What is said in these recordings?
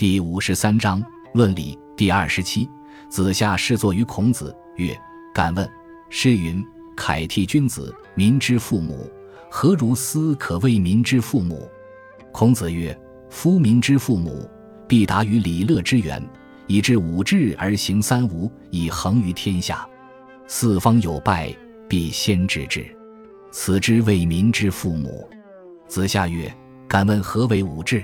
第五十三章论礼第二十七。子夏侍坐于孔子曰：“敢问，诗云：‘凯替君子，民之父母。’何如斯可谓民之父母？”孔子曰：“夫民之父母，必达于礼乐之源，以致五治而行三无，以恒于天下。四方有败，必先知之。此之谓民之父母。”子夏曰：“敢问何为五治？”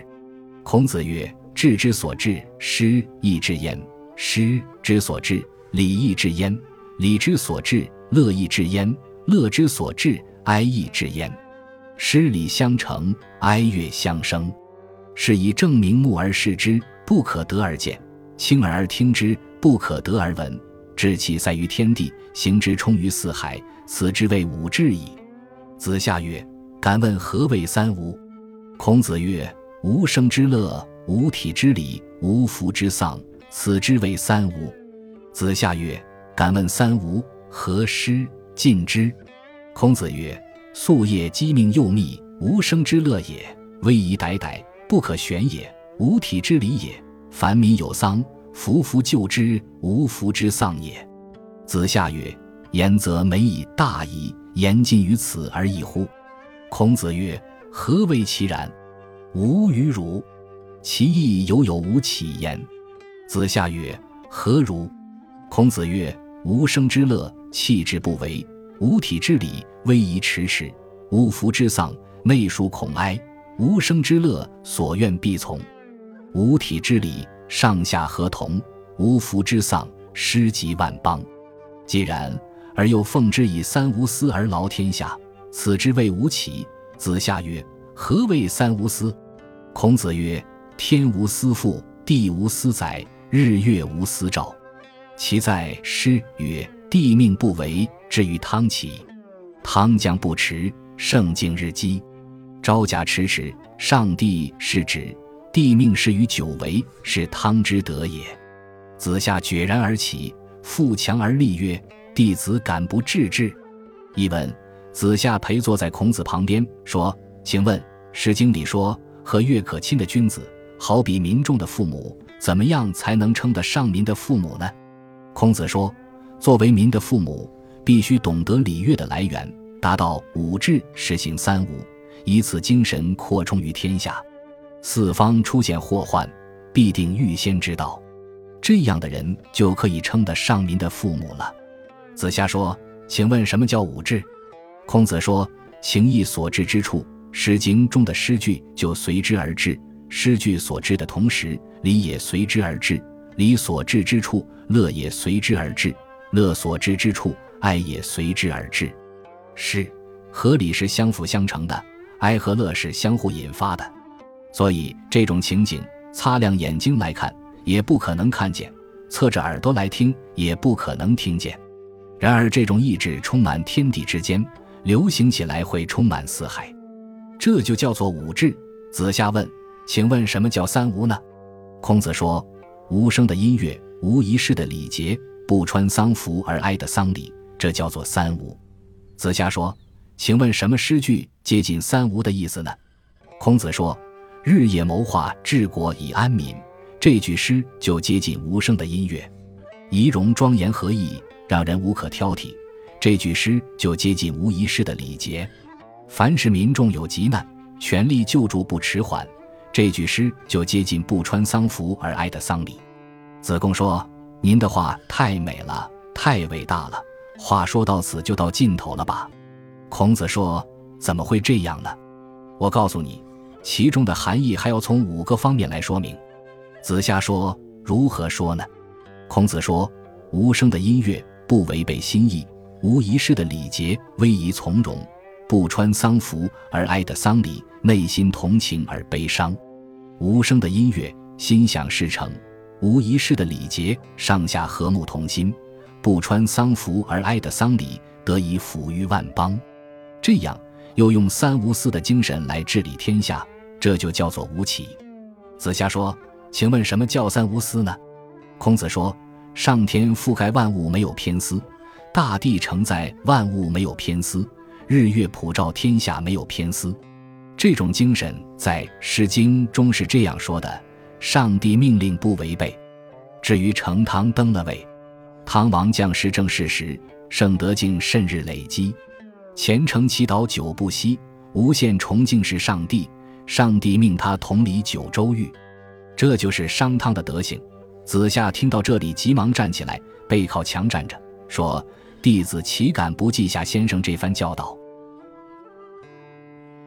孔子曰。治之所至，失义之焉；失之所至，礼义之焉；礼之所至，乐义之焉；乐之所至，哀义之焉。诗礼相承，哀乐相生。是以正名目而视之，不可得而见；亲耳而听之，不可得而闻。志其在于天地，行之充于四海，此之谓五志矣。子夏曰：“敢问何谓三无？”孔子曰：“无生之乐。”无体之理，无福之丧，此之谓三无。子夏曰：“敢问三无，何失尽之？”孔子曰：“夙夜鸡鸣幼密，无生之乐也；危仪歹歹，不可旋也；无体之理也。凡民有丧，夫妇救之，无福之丧也。”子夏曰：“言则美以，大矣，言尽于此而已乎？”孔子曰：“何为其然？吾与汝。”其意犹有无起焉。子夏曰：“何如？”孔子曰：“无生之乐，弃之不为；无体之理，威仪迟迟；无福之丧，内属恐哀；无生之乐，所愿必从；无体之礼，上下合同；无福之丧，失及万邦。既然，而又奉之以三无私而劳天下，此之谓无起。”子夏曰：“何谓三无私？”孔子曰：天无私父，地无私载，日月无私照。其在诗曰：“地命不为，至于汤起；汤将不迟，圣敬日积。朝甲迟迟，上帝是指地命是于久违，是汤之德也。”子夏决然而起，富强而立曰：“弟子敢不至之？”译文：子夏陪坐在孔子旁边，说：“请问，《诗经》里说和月可亲的君子。”好比民众的父母，怎么样才能称得上民的父母呢？孔子说：“作为民的父母，必须懂得礼乐的来源，达到五治，实行三无，以此精神扩充于天下。四方出现祸患，必定预先知道，这样的人就可以称得上民的父母了。”子夏说：“请问什么叫五治？”孔子说：“情义所至之处，《诗经》中的诗句就随之而至。”诗句所至的同时，礼也随之而至；礼所至之处，乐也随之而至；乐所至之处，哀也随之而至。是和理是相辅相成的，哀和乐是相互引发的。所以这种情景，擦亮眼睛来看也不可能看见，侧着耳朵来听也不可能听见。然而这种意志充满天地之间，流行起来会充满四海，这就叫做五志。子夏问。请问什么叫三无呢？孔子说：无声的音乐，无仪式的礼节，不穿丧服而哀的丧礼，这叫做三无。子夏说：请问什么诗句接近三无的意思呢？孔子说：日夜谋划治国以安民，这句诗就接近无声的音乐，仪容庄严合意，让人无可挑剔。这句诗就接近无仪式的礼节，凡是民众有急难，全力救助不迟缓。这句诗就接近不穿丧服而哀的丧礼。子贡说：“您的话太美了，太伟大了。话说到此就到尽头了吧？”孔子说：“怎么会这样呢？我告诉你，其中的含义还要从五个方面来说明。”子夏说：“如何说呢？”孔子说：“无声的音乐不违背心意，无仪式的礼节威仪从容，不穿丧服而哀的丧礼，内心同情而悲伤。”无声的音乐，心想事成；无仪式的礼节，上下和睦同心；不穿丧服而哀的丧礼，得以抚育万邦。这样又用三无私的精神来治理天下，这就叫做无起。子夏说：“请问什么叫三无私呢？”孔子说：“上天覆盖万物，没有偏私；大地承载万物，没有偏私；日月普照天下，没有偏私。”这种精神在《诗经》中是这样说的：“上帝命令不违背。至于成汤登了位，汤王将士正事时，圣德敬甚日累积，虔诚祈祷久不息，无限崇敬是上帝。上帝命他统理九州域，这就是商汤的德行。子夏听到这里，急忙站起来，背靠墙站着，说：“弟子岂敢不记下先生这番教导？”